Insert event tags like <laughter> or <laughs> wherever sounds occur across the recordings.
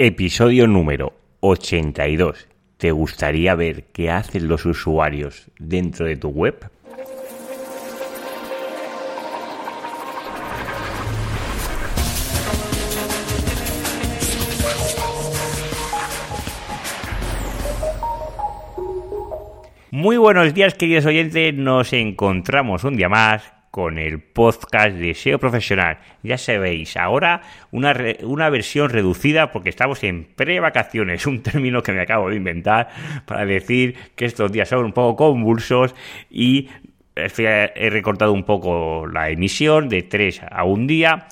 Episodio número 82. ¿Te gustaría ver qué hacen los usuarios dentro de tu web? Muy buenos días queridos oyentes, nos encontramos un día más con el podcast de SEO Profesional. Ya sabéis, ahora una, una versión reducida porque estamos en pre-vacaciones, un término que me acabo de inventar para decir que estos días son un poco convulsos y he recortado un poco la emisión de tres a un día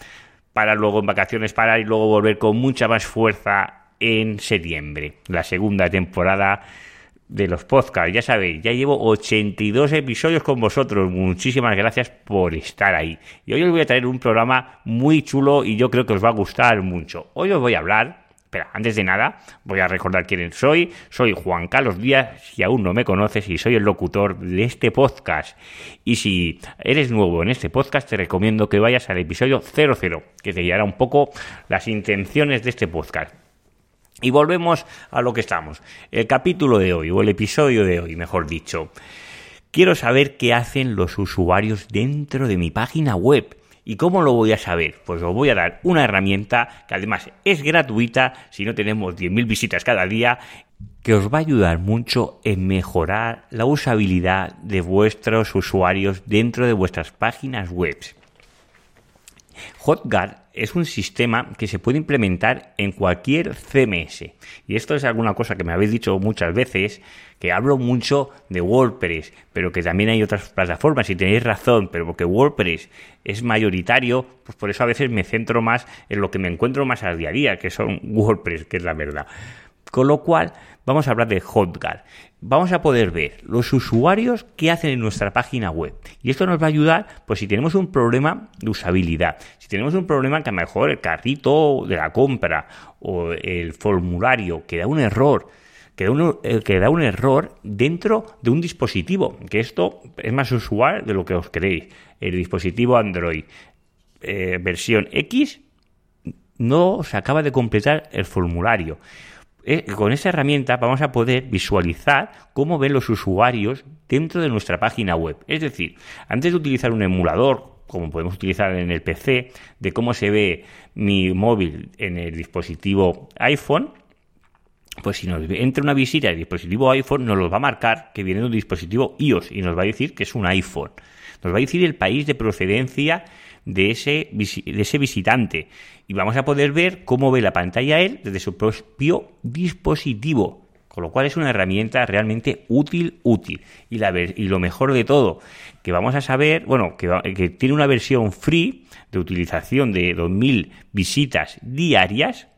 para luego en vacaciones parar y luego volver con mucha más fuerza en septiembre, la segunda temporada de los podcasts. Ya sabéis, ya llevo 82 episodios con vosotros. Muchísimas gracias por estar ahí. Y hoy os voy a traer un programa muy chulo y yo creo que os va a gustar mucho. Hoy os voy a hablar. Espera, antes de nada, voy a recordar quién soy. Soy Juan Carlos Díaz, si aún no me conoces, y soy el locutor de este podcast. Y si eres nuevo en este podcast, te recomiendo que vayas al episodio 00, que te guiará un poco las intenciones de este podcast. Y volvemos a lo que estamos. El capítulo de hoy, o el episodio de hoy, mejor dicho. Quiero saber qué hacen los usuarios dentro de mi página web. ¿Y cómo lo voy a saber? Pues os voy a dar una herramienta que además es gratuita si no tenemos 10.000 visitas cada día, que os va a ayudar mucho en mejorar la usabilidad de vuestros usuarios dentro de vuestras páginas web. HotGuard es un sistema que se puede implementar en cualquier CMS. Y esto es alguna cosa que me habéis dicho muchas veces, que hablo mucho de WordPress, pero que también hay otras plataformas y tenéis razón, pero porque WordPress es mayoritario, pues por eso a veces me centro más en lo que me encuentro más al día a día, que son <laughs> WordPress, que es la verdad. Con lo cual, vamos a hablar de HotGuard. Vamos a poder ver los usuarios que hacen en nuestra página web. Y esto nos va a ayudar, pues si tenemos un problema de usabilidad, si tenemos un problema que a lo mejor el carrito de la compra o el formulario que da un error, que da un, eh, error dentro de un dispositivo, que esto es más usual de lo que os creéis. El dispositivo Android eh, versión X no se acaba de completar el formulario eh, con esta herramienta vamos a poder visualizar cómo ven los usuarios dentro de nuestra página web. Es decir, antes de utilizar un emulador, como podemos utilizar en el PC, de cómo se ve mi móvil en el dispositivo iPhone, pues si nos entra una visita al dispositivo iPhone, nos lo va a marcar que viene de un dispositivo iOS y nos va a decir que es un iPhone. Nos va a decir el país de procedencia de ese, de ese visitante y vamos a poder ver cómo ve la pantalla él desde su propio dispositivo. Con lo cual es una herramienta realmente útil, útil. Y lo mejor de todo, que vamos a saber, bueno, que, que tiene una versión free de utilización de 2.000 visitas diarias,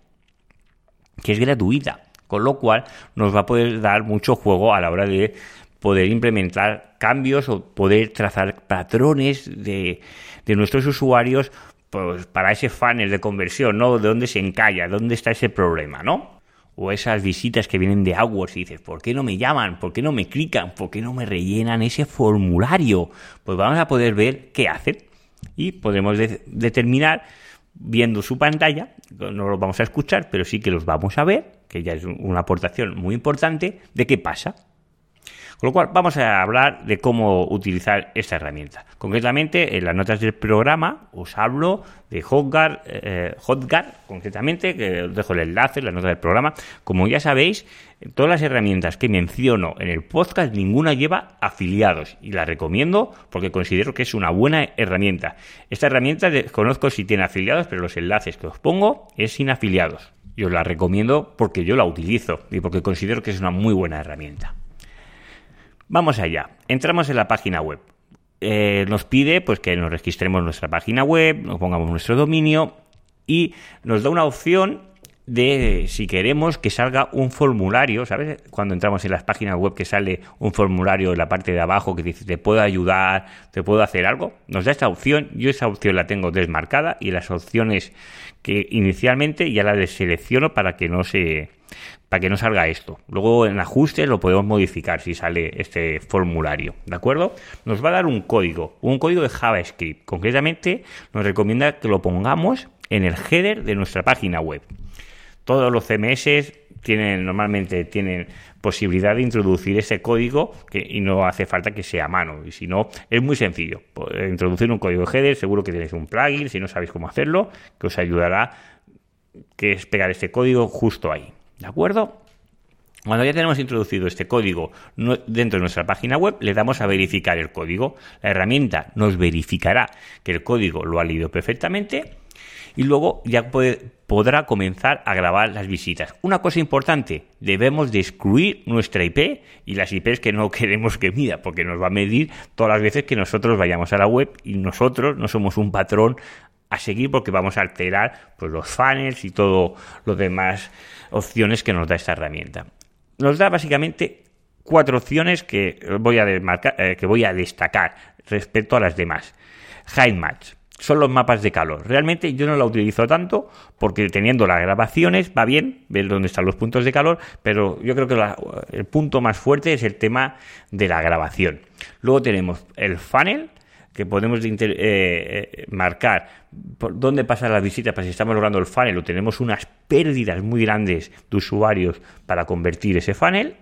que es gratuita. Con lo cual nos va a poder dar mucho juego a la hora de poder implementar cambios o poder trazar patrones de, de nuestros usuarios pues, para ese funnel de conversión, ¿no? De dónde se encalla, dónde está ese problema, ¿no? O esas visitas que vienen de AdWords y dices, ¿por qué no me llaman? ¿Por qué no me clican? ¿Por qué no me rellenan ese formulario? Pues vamos a poder ver qué hacen y podemos determinar viendo su pantalla, no los vamos a escuchar, pero sí que los vamos a ver, que ya es una aportación muy importante, de qué pasa. Con lo cual, vamos a hablar de cómo utilizar esta herramienta. Concretamente, en las notas del programa os hablo de Hotjar, eh, concretamente, que os dejo el enlace, la nota del programa. Como ya sabéis, todas las herramientas que menciono en el podcast, ninguna lleva afiliados y la recomiendo porque considero que es una buena herramienta. Esta herramienta desconozco si tiene afiliados, pero los enlaces que os pongo es sin afiliados. Yo la recomiendo porque yo la utilizo y porque considero que es una muy buena herramienta. Vamos allá. Entramos en la página web. Eh, nos pide pues que nos registremos nuestra página web, nos pongamos nuestro dominio y nos da una opción de si queremos que salga un formulario, ¿sabes? Cuando entramos en las páginas web que sale un formulario en la parte de abajo que dice te puedo ayudar, te puedo hacer algo, nos da esta opción, yo esa opción la tengo desmarcada y las opciones que inicialmente ya la deselecciono para que no se para que no salga esto. Luego en ajustes lo podemos modificar si sale este formulario, ¿de acuerdo? Nos va a dar un código, un código de JavaScript. Concretamente nos recomienda que lo pongamos en el header de nuestra página web. Todos los CMS tienen normalmente tienen posibilidad de introducir ese código que, y no hace falta que sea a mano. Y si no, es muy sencillo. Introducir un código header, seguro que tenéis un plugin, si no sabéis cómo hacerlo, que os ayudará que es pegar este código justo ahí. ¿De acuerdo? Cuando ya tenemos introducido este código dentro de nuestra página web, le damos a verificar el código. La herramienta nos verificará que el código lo ha leído perfectamente y luego ya podrá comenzar a grabar las visitas. Una cosa importante, debemos de excluir nuestra IP y las IPs que no <laughs> queremos que mida, porque nos va a medir todas las veces que nosotros vayamos a la web y nosotros no somos un patrón a seguir porque vamos a alterar pues, los funnels y todo lo demás opciones que nos da esta herramienta. Nos da básicamente cuatro opciones que voy a, eh, que voy a destacar respecto a las demás. High Match son los mapas de calor. Realmente yo no la utilizo tanto porque teniendo las grabaciones va bien ver dónde están los puntos de calor, pero yo creo que el punto más fuerte es el tema de la grabación. Luego tenemos el funnel, que podemos eh, eh, marcar por dónde pasan las visitas para si estamos logrando el funnel o tenemos unas pérdidas muy grandes de usuarios para convertir ese funnel.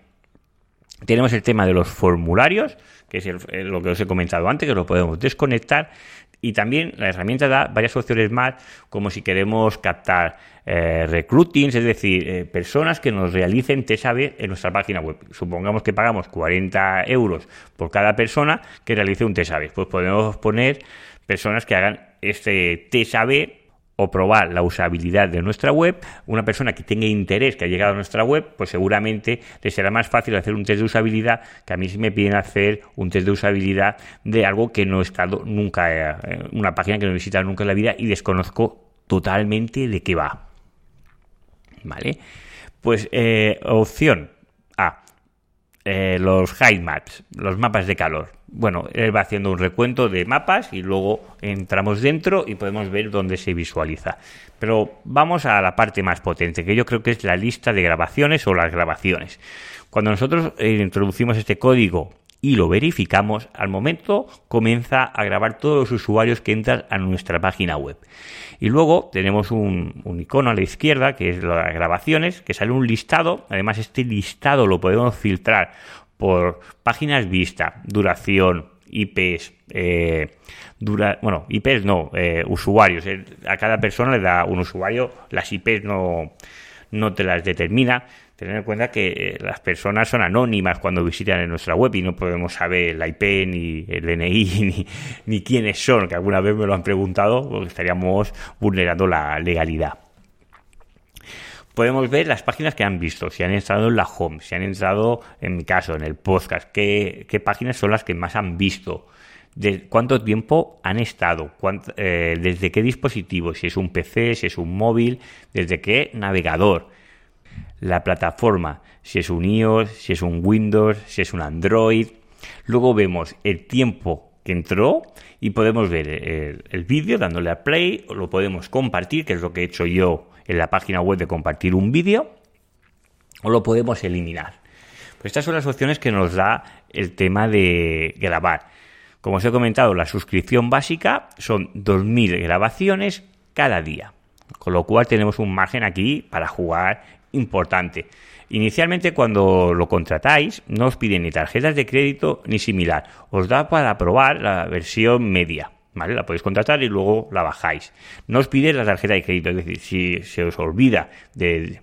Tenemos el tema de los formularios, que es lo que os he comentado antes, que lo podemos desconectar. Y también la herramienta da varias opciones más, como si queremos captar eh, recruitings, es decir, eh, personas que nos realicen TSAB en nuestra página web. Supongamos que pagamos 40 euros por cada persona que realice un TSAB. Pues podemos poner personas que hagan este TSAB o probar la usabilidad de nuestra web, una persona que tenga interés, que ha llegado a nuestra web, pues seguramente le será más fácil hacer un test de usabilidad que a mí si me piden hacer un test de usabilidad de algo que no he estado nunca, eh, una página que no he visitado nunca en la vida y desconozco totalmente de qué va. ¿Vale? Pues eh, opción A, eh, los high maps, los mapas de calor bueno, él va haciendo un recuento de mapas y luego entramos dentro y podemos ver dónde se visualiza. Pero vamos a la parte más potente, que yo creo que es la lista de grabaciones o las grabaciones. Cuando nosotros eh, introducimos este código y lo verificamos, al momento comienza a grabar todos los usuarios que entran a nuestra página web. Y luego tenemos un, un, icono a la izquierda, que es las grabaciones, que sale un listado. Además, este listado lo podemos filtrar por páginas vista, duración, IPs, eh, dura, bueno, IPs no, eh, usuarios. Eh, a cada persona le da un usuario, las IPs no, no te las determina. Tener en cuenta que las personas son anónimas cuando visitan en nuestra web y no podemos saber la IP, ni el DNI, <laughs> ni, ni quiénes son, que alguna vez me lo han preguntado, porque estaríamos vulnerando la legalidad podemos ver las páginas que han visto, si han entrado en la home, si han entrado, en mi caso, en el podcast, qué, páginas son las que más han visto, de cuánto tiempo han estado, eh, desde qué dispositivo, si es un PC, si es un móvil, desde qué navegador, la plataforma, si es un iOS, si es un Windows, si es un Android. Luego vemos el tiempo que entró y podemos ver el, el vídeo dándole a play, o lo podemos compartir, que es lo que he hecho yo en la página web de compartir un vídeo o lo podemos eliminar. Pues estas son las opciones que nos da el tema de grabar. Como os he comentado, la suscripción básica son 2.000 grabaciones cada día. Con lo cual tenemos un margen aquí para jugar importante. Inicialmente cuando lo contratáis no os piden ni tarjetas de crédito ni similar. Os da para probar la versión media. ¿vale? La podéis contratar y luego la bajáis. No os pide la tarjeta de crédito, es decir, si se os olvida de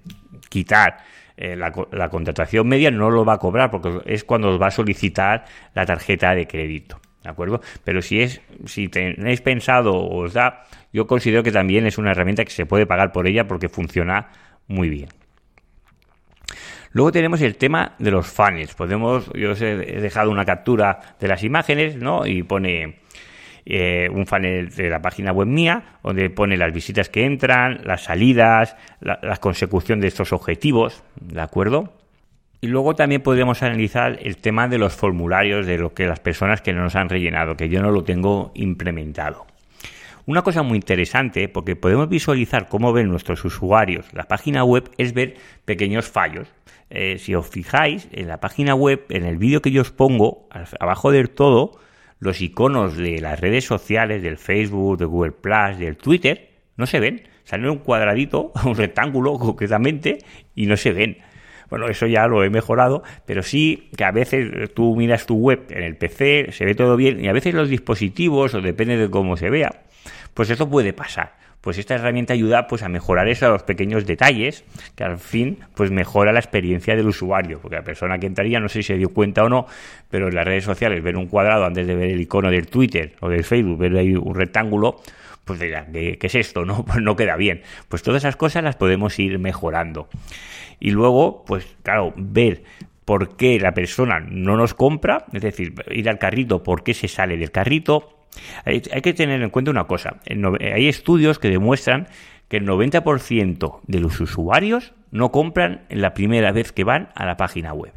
quitar eh, la, contratación media, no lo va a cobrar porque es cuando os va a solicitar la tarjeta de crédito. ¿De acuerdo? Pero si es, si tenéis pensado os da, yo considero que también es una herramienta que se puede pagar por ella porque funciona muy bien. Luego tenemos el tema de los funnels. Podemos, yo os he dejado una captura de las imágenes, ¿no? Y pone eh, un funnel de la página web mía, donde pone las visitas que entran, las salidas, la, consecución de estos objetivos, ¿de acuerdo? Y luego también podríamos analizar el tema de los formularios de lo que las personas que no nos han rellenado, que yo no lo tengo implementado. Una cosa muy interesante, porque podemos visualizar cómo ven nuestros usuarios la página web, es ver pequeños fallos. Eh, si os fijáis en la página web, en el vídeo que yo os pongo, abajo del todo, los iconos de las redes sociales, del Facebook, de Google Plus, del Twitter, no se ven. salen un cuadradito, <laughs> un rectángulo concretamente, y no se ven. Bueno, eso ya lo he mejorado, pero sí que a veces tú miras tu web en el PC, se ve todo bien, y a veces los dispositivos, o depende de cómo se vea, pues eso puede pasar. Pues esta herramienta ayuda pues a mejorar esos pequeños detalles que al fin pues mejora la experiencia del usuario porque la persona que entraría no sé si se dio cuenta o no pero en las redes sociales ver un cuadrado antes de ver el icono del Twitter o del Facebook ver ahí un rectángulo pues dirán, ¿qué, es esto? <laughs> ¿no? Pues no queda bien. Pues todas esas cosas las podemos ir mejorando. Y luego, pues claro, ver por qué la persona no nos compra, es decir, ir al carrito, por qué se sale del carrito, hay, que tener en cuenta una cosa. Hay estudios que demuestran que el 90% de los usuarios no compran la primera vez que van a la página web.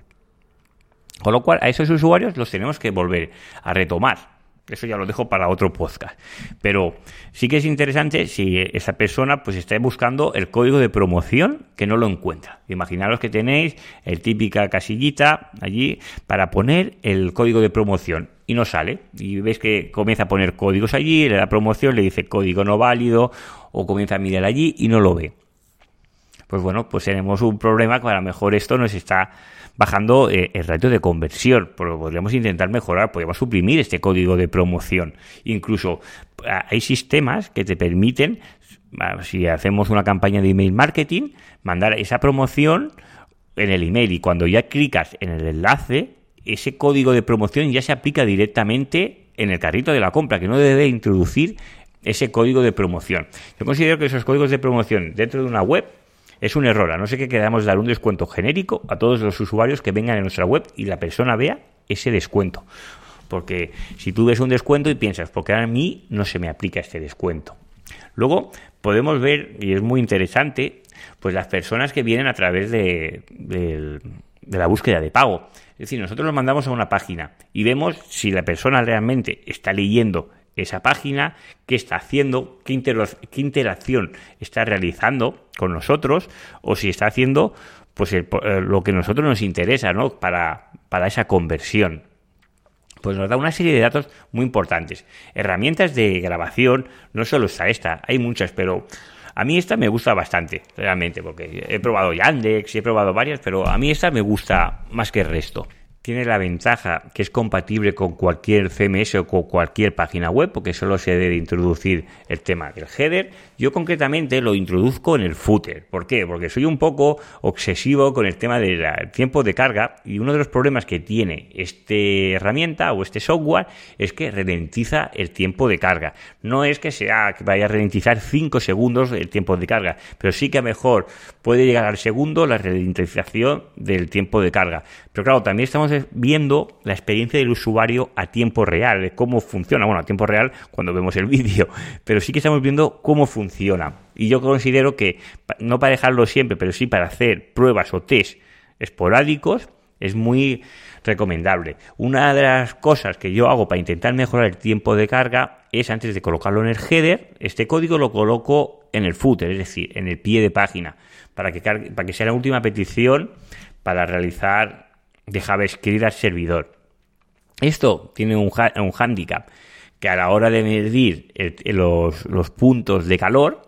Con lo cual, a esos usuarios los tenemos que volver a retomar. Eso ya lo dejo para otro podcast. Pero sí que es interesante si esa persona pues está buscando el código de promoción que no lo encuentra. Imaginaros que tenéis el típica casillita allí para poner el código de promoción y no sale. Y ves que comienza a poner códigos allí, le da promoción, le dice código no válido o comienza a mirar allí y no lo ve. Pues bueno, pues tenemos un problema que a lo mejor esto nos está bajando eh, el ratio de conversión. Pero podríamos intentar mejorar, podríamos suprimir este código de promoción. Incluso hay sistemas que te permiten, si hacemos una campaña de email marketing, mandar esa promoción en el email y cuando ya clicas en el enlace, ese código de promoción ya se aplica directamente en el carrito de la compra, que no debe introducir ese código de promoción. Yo considero que esos códigos de promoción dentro de una web es un error, a no ser que queramos dar un descuento genérico a todos los usuarios que vengan en nuestra web y la persona vea ese descuento. Porque si tú ves un descuento y piensas, porque a mí no se me aplica este descuento. Luego podemos ver, y es muy interesante, pues las personas que vienen a través de, de la búsqueda de pago. Es decir, nosotros nos mandamos a una página y vemos si la persona realmente está leyendo esa página, qué está haciendo, qué, interacción está realizando con nosotros o si está haciendo pues eh, lo que a nosotros nos interesa ¿no? para, para esa conversión pues nos da una serie de datos muy importantes. Herramientas de grabación, no solo está esta, hay muchas, pero a mí esta me gusta bastante, realmente, porque he probado Yandex he probado varias, pero a mí esta me gusta más que el resto tiene la ventaja que es compatible con cualquier CMS o con cualquier página web, porque solo se debe introducir el tema del header. Yo concretamente lo introduzco en el footer. ¿Por qué? Porque soy un poco obsesivo con el tema del tiempo de carga y uno de los problemas que tiene esta herramienta o este software es que ralentiza el tiempo de carga. No es que sea que vaya a ralentizar 5 segundos el tiempo de carga, pero sí que a mejor puede llegar al segundo la ralentización del tiempo de carga. Pero claro, también estamos viendo la experiencia del usuario a tiempo real, cómo funciona. Bueno, a tiempo real cuando vemos el <laughs> vídeo, pero sí que estamos viendo cómo funciona. Y yo considero que, no para dejarlo siempre, pero sí para hacer pruebas o test esporádicos, es muy recomendable. Una de las cosas que yo hago para intentar mejorar el tiempo de carga es antes de colocarlo en el header, este código lo coloco en el footer, es decir, en el pie de página, para que, para que sea la última petición para realizar de JavaScript al servidor. Esto tiene un, que a la hora de medir los, puntos de calor,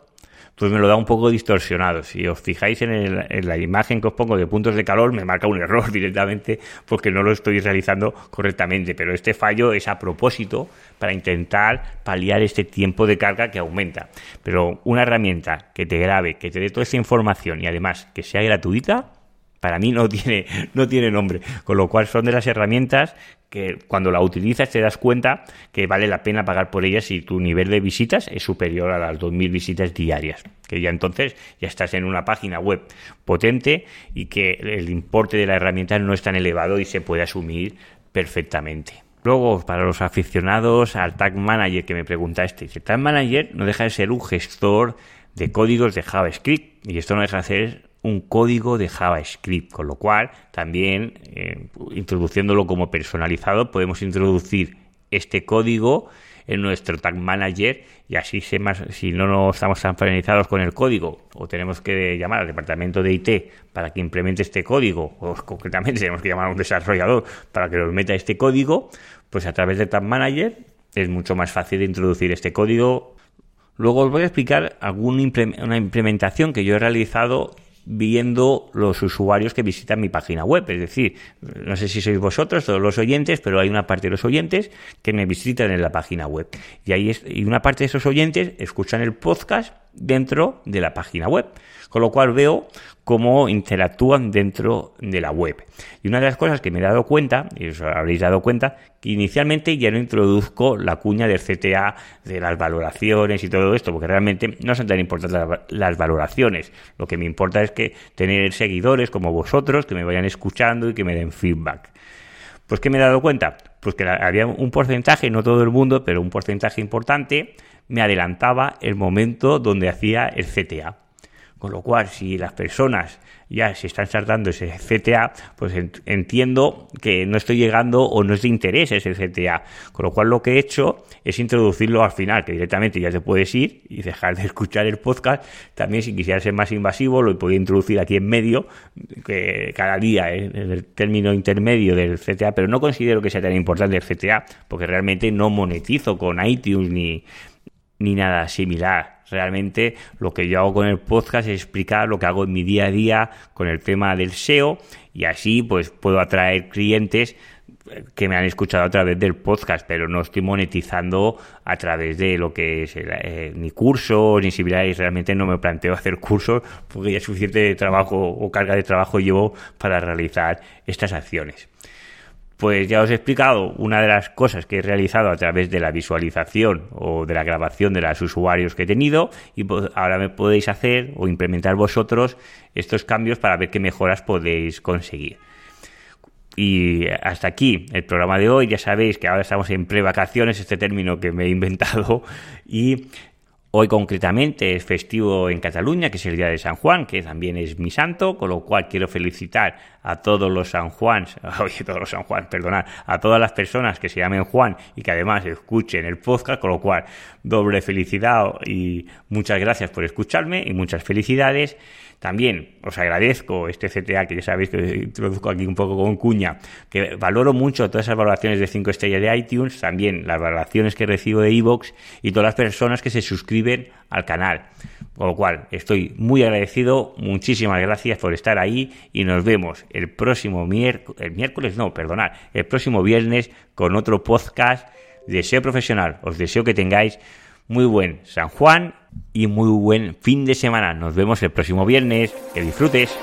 pues me lo da un poco distorsionado. Si os fijáis en, la imagen que os pongo de puntos de calor, me marca un error <laughs> directamente porque no lo estoy realizando correctamente. Pero este fallo es a propósito para intentar paliar este tiempo de carga que aumenta. Pero una herramienta que te grabe, que te dé toda esa información y además que sea gratuita, para mí no <laughs> tiene, no tiene nombre. Con lo cual son de las herramientas que cuando la utilizas te das cuenta que vale la pena pagar por ellas si tu nivel de visitas es superior a las 2.000 visitas diarias. Que ya entonces ya estás en una página web potente y que el importe de la herramienta no es tan elevado y se puede asumir perfectamente. Luego, para los aficionados al Tag Manager que me preguntaste, el Tag Manager no deja de ser un gestor de códigos de JavaScript y esto no deja de ser un código de JavaScript, con lo cual también eh, introduciéndolo como personalizado podemos introducir este código en nuestro Tag Manager y así se más, si no nos estamos familiarizados con el código o tenemos que llamar al departamento de IT para que implemente este código o <laughs> concretamente tenemos que llamar a un desarrollador para que nos meta este código, pues a través de Tag Manager es mucho más fácil de introducir este código. Luego os voy a explicar alguna una implementación que yo he realizado viendo los usuarios que visitan mi página web. Es decir, no sé si sois vosotros, todos los oyentes, pero hay una parte de los oyentes que me visitan en la página web. Y, ahí y una parte de esos oyentes escuchan el podcast dentro de la página web. Con lo cual veo cómo interactúan dentro de la web. Y una de las cosas que me he dado cuenta, y os habréis dado cuenta, que inicialmente ya no introduzco la cuña del CTA, de las valoraciones y todo esto, porque realmente no son tan importantes las valoraciones. Lo que me importa es que tener seguidores como vosotros que me vayan escuchando y que me den feedback. Pues ¿qué me he dado cuenta? Pues que había un porcentaje, no todo el mundo, pero un porcentaje importante, me adelantaba el momento donde hacía el CTA. Con lo cual, si las personas ya se están saltando ese CTA, pues entiendo que no estoy llegando o no es de interés ese CTA. Con lo cual, lo que he hecho es introducirlo al final, que directamente ya te puedes ir y dejar de escuchar el podcast. También, si quisieras ser más invasivo, lo podía introducir aquí en medio, que cada día en el término intermedio del CTA, pero no considero que sea tan importante el CTA, porque realmente no monetizo con iTunes ni, ni nada similar Realmente lo que yo hago con el podcast es explicar lo que hago en mi día a día con el tema del SEO y así pues puedo atraer clientes que me han escuchado a través del podcast, pero no estoy monetizando a través de lo que es eh, ni cursos ni similares. Realmente no me planteo <laughs> hacer cursos porque ya suficiente trabajo o carga de trabajo llevo para realizar estas acciones. Pues ya os he explicado una de las cosas que he realizado a través de la visualización o de la grabación de los usuarios que he tenido y pues ahora me podéis hacer o implementar vosotros estos cambios para ver qué mejoras podéis conseguir. Y hasta aquí el programa de hoy. Ya sabéis que ahora estamos en pre-vacaciones, este término que me he inventado. <laughs> Y Hoy concretamente es festivo en Cataluña, que es el día de San Juan, que también es mi santo, con lo cual quiero felicitar a todos los San Juans, <laughs> oye, todos los San Juan, perdonad, a todas las personas que se llamen Juan y que además escuchen el podcast, con lo cual doble felicidad y muchas gracias por escucharme y muchas felicidades. También os agradezco este CTA que ya sabéis que introduzco aquí un poco con cuña, que valoro mucho todas esas valoraciones de 5 estrellas de iTunes, también las valoraciones que recibo de iVoox y todas las personas que se suscriben al canal. Con lo cual, estoy muy agradecido, muchísimas gracias por estar ahí y nos vemos el próximo miércoles, el miércoles no, perdonad, el próximo viernes con otro podcast de SEO profesional. Os deseo que tengáis muy buen San Juan y muy buen fin de semana. Nos vemos el próximo viernes. Que disfrutes.